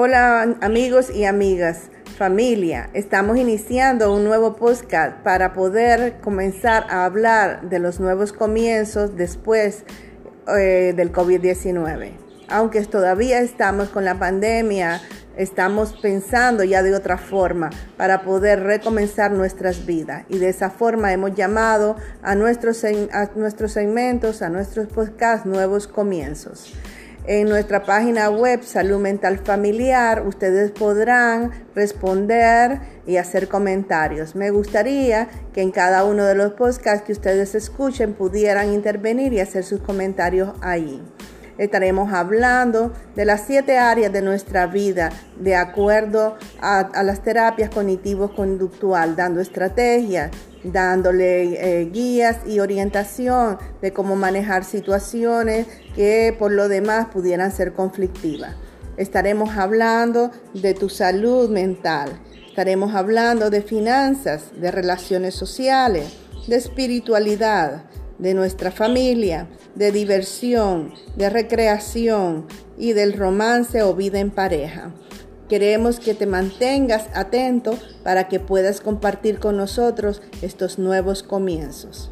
Hola amigos y amigas, familia, estamos iniciando un nuevo podcast para poder comenzar a hablar de los nuevos comienzos después eh, del COVID-19. Aunque todavía estamos con la pandemia, estamos pensando ya de otra forma para poder recomenzar nuestras vidas. Y de esa forma hemos llamado a nuestros, a nuestros segmentos, a nuestros podcasts, nuevos comienzos. En nuestra página web Salud Mental Familiar ustedes podrán responder y hacer comentarios. Me gustaría que en cada uno de los podcasts que ustedes escuchen pudieran intervenir y hacer sus comentarios ahí. Estaremos hablando de las siete áreas de nuestra vida de acuerdo a, las terapias cognitivo-conductual, dando estrategias dándole eh, guías y orientación de cómo manejar situaciones que por lo demás pudieran ser conflictivas. Estaremos hablando de tu salud mental, estaremos hablando de finanzas, de relaciones sociales, de espiritualidad, de nuestra familia, de diversión, de recreación y del romance o vida en pareja. Queremos que te mantengas atento para que puedas compartir con nosotros estos nuevos comienzos.